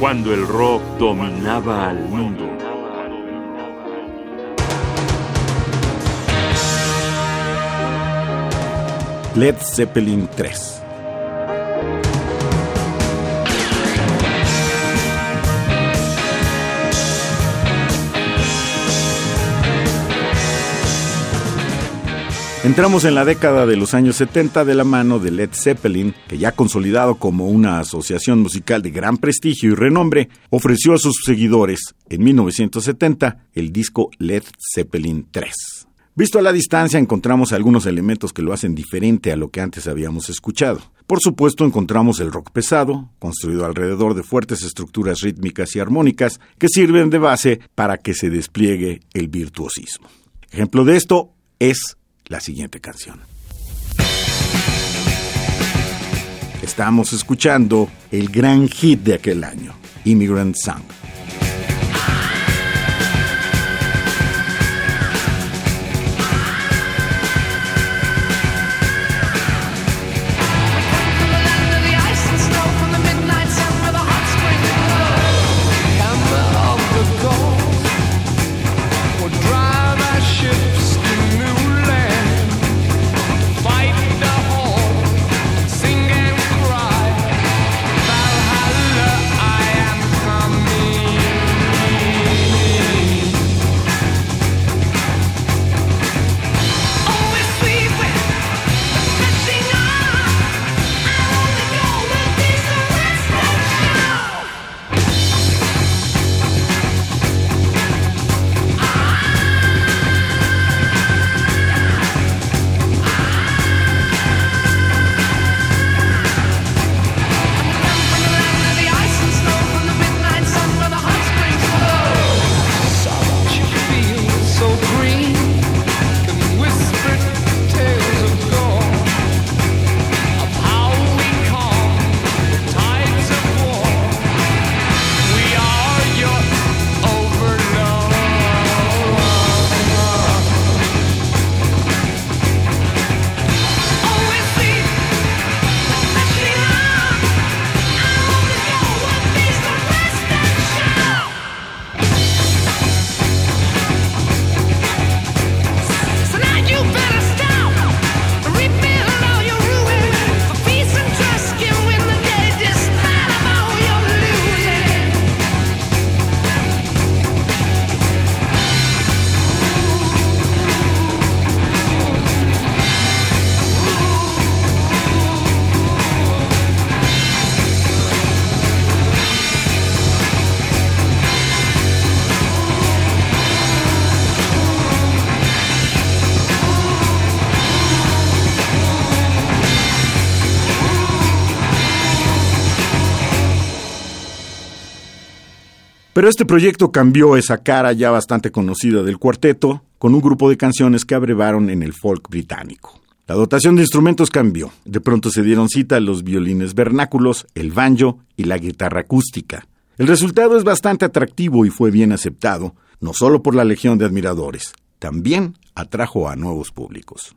cuando el rock dominaba al mundo. Led Zeppelin 3 Entramos en la década de los años 70 de la mano de Led Zeppelin, que ya consolidado como una asociación musical de gran prestigio y renombre, ofreció a sus seguidores en 1970 el disco Led Zeppelin 3. Visto a la distancia encontramos algunos elementos que lo hacen diferente a lo que antes habíamos escuchado. Por supuesto encontramos el rock pesado, construido alrededor de fuertes estructuras rítmicas y armónicas que sirven de base para que se despliegue el virtuosismo. Ejemplo de esto es la siguiente canción. Estamos escuchando el gran hit de aquel año, Immigrant Song. Pero este proyecto cambió esa cara ya bastante conocida del cuarteto con un grupo de canciones que abrevaron en el folk británico. La dotación de instrumentos cambió. De pronto se dieron cita los violines vernáculos, el banjo y la guitarra acústica. El resultado es bastante atractivo y fue bien aceptado, no solo por la legión de admiradores, también atrajo a nuevos públicos.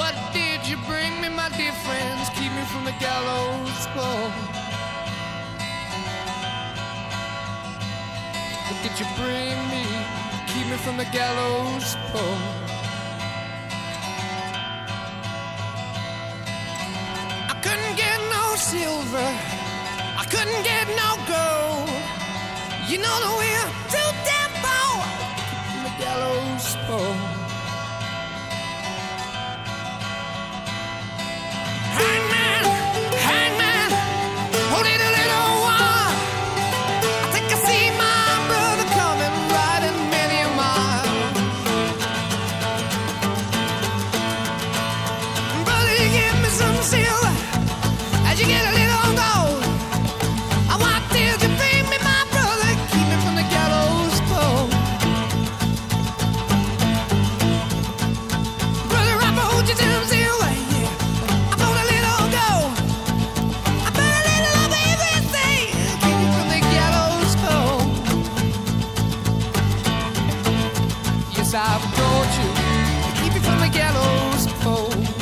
What did you bring me, my dear friends? Keep me from the gallows pole. What did you bring me? Keep me from the gallows pole. I couldn't get no silver. I couldn't get no gold. You know that we're too damn poor. From the gallows pole. I've told you to keep you from the gallows pole.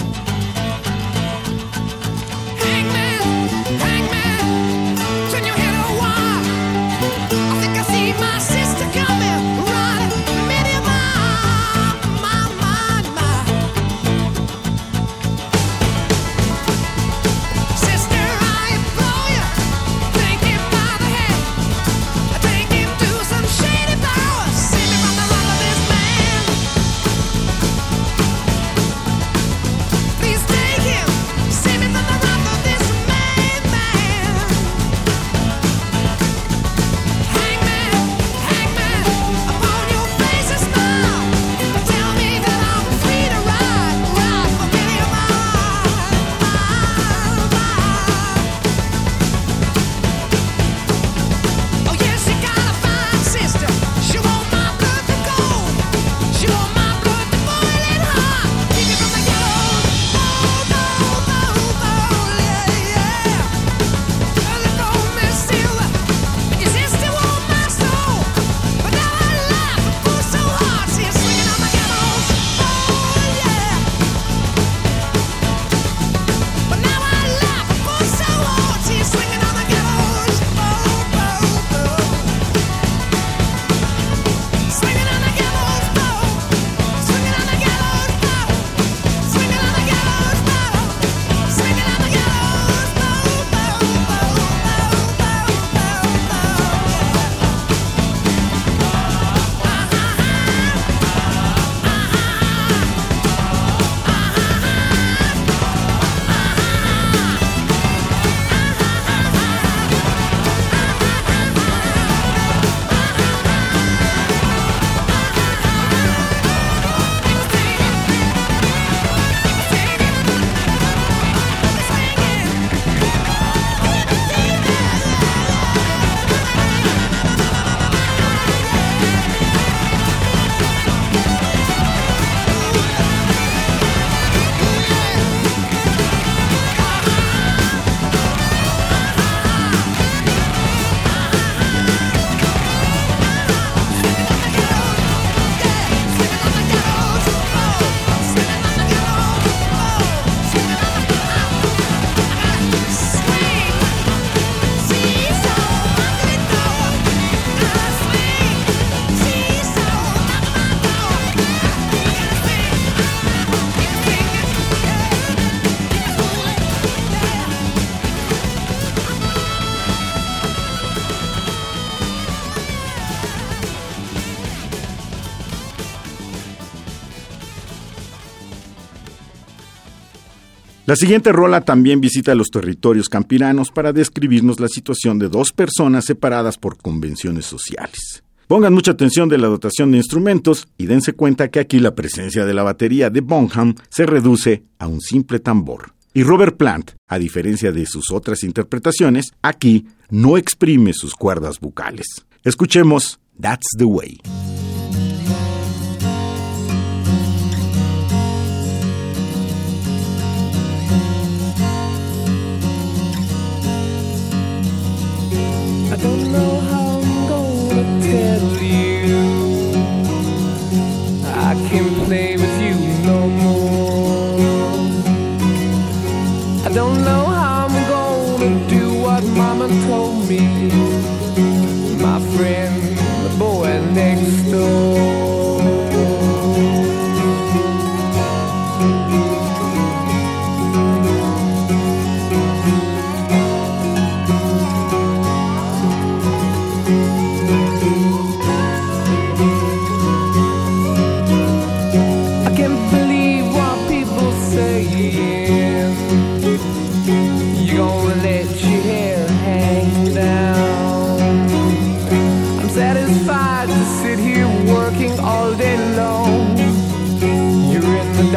La siguiente rola también visita los territorios campiranos para describirnos la situación de dos personas separadas por convenciones sociales. Pongan mucha atención de la dotación de instrumentos y dense cuenta que aquí la presencia de la batería de Bonham se reduce a un simple tambor. Y Robert Plant, a diferencia de sus otras interpretaciones, aquí no exprime sus cuerdas vocales. Escuchemos That's the Way.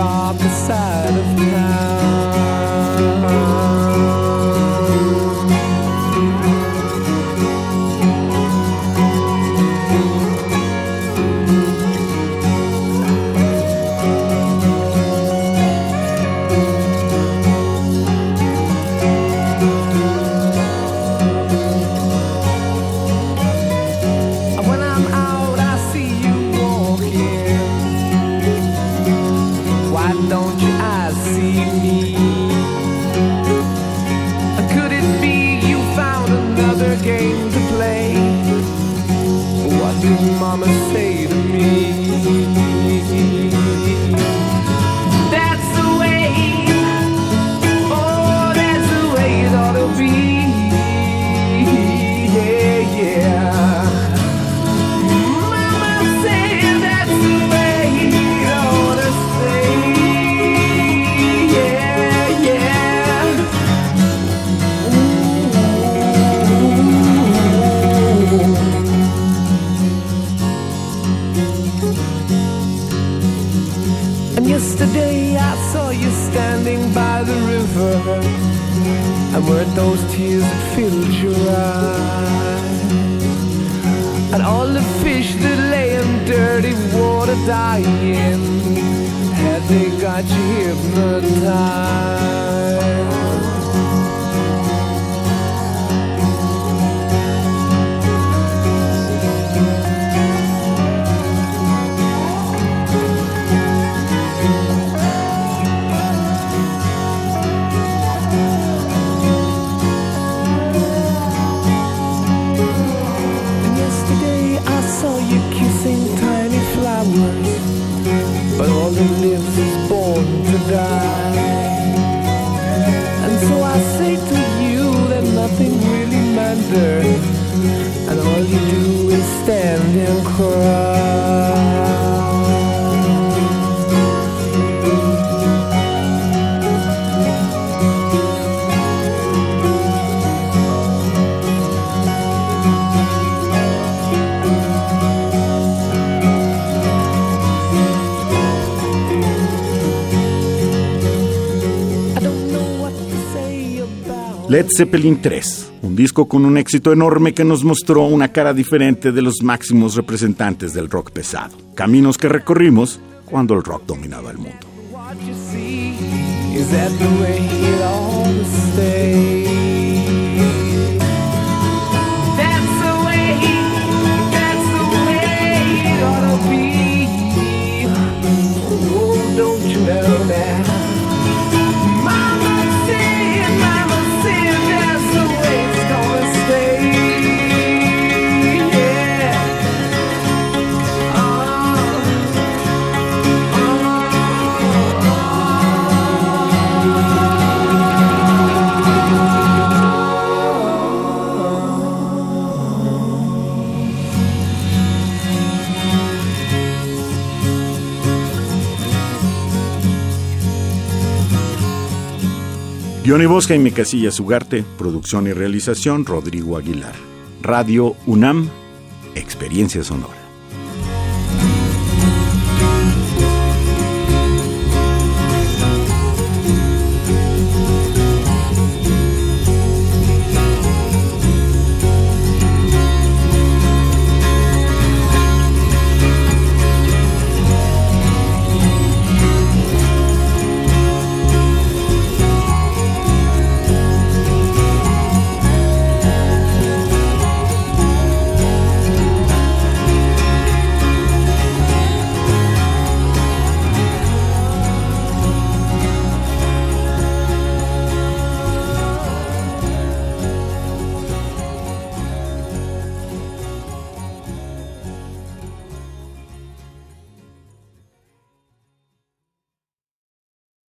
darker side of town. filled your eyes, and all the fish that lay in dirty water dying, had they got you hypnotized? Led Zeppelin 3, un disco con un éxito enorme que nos mostró una cara diferente de los máximos representantes del rock pesado, caminos que recorrimos cuando el rock dominaba el mundo. Guión y voz Jaime Casillas Ugarte, producción y realización Rodrigo Aguilar. Radio UNAM, Experiencia Sonora.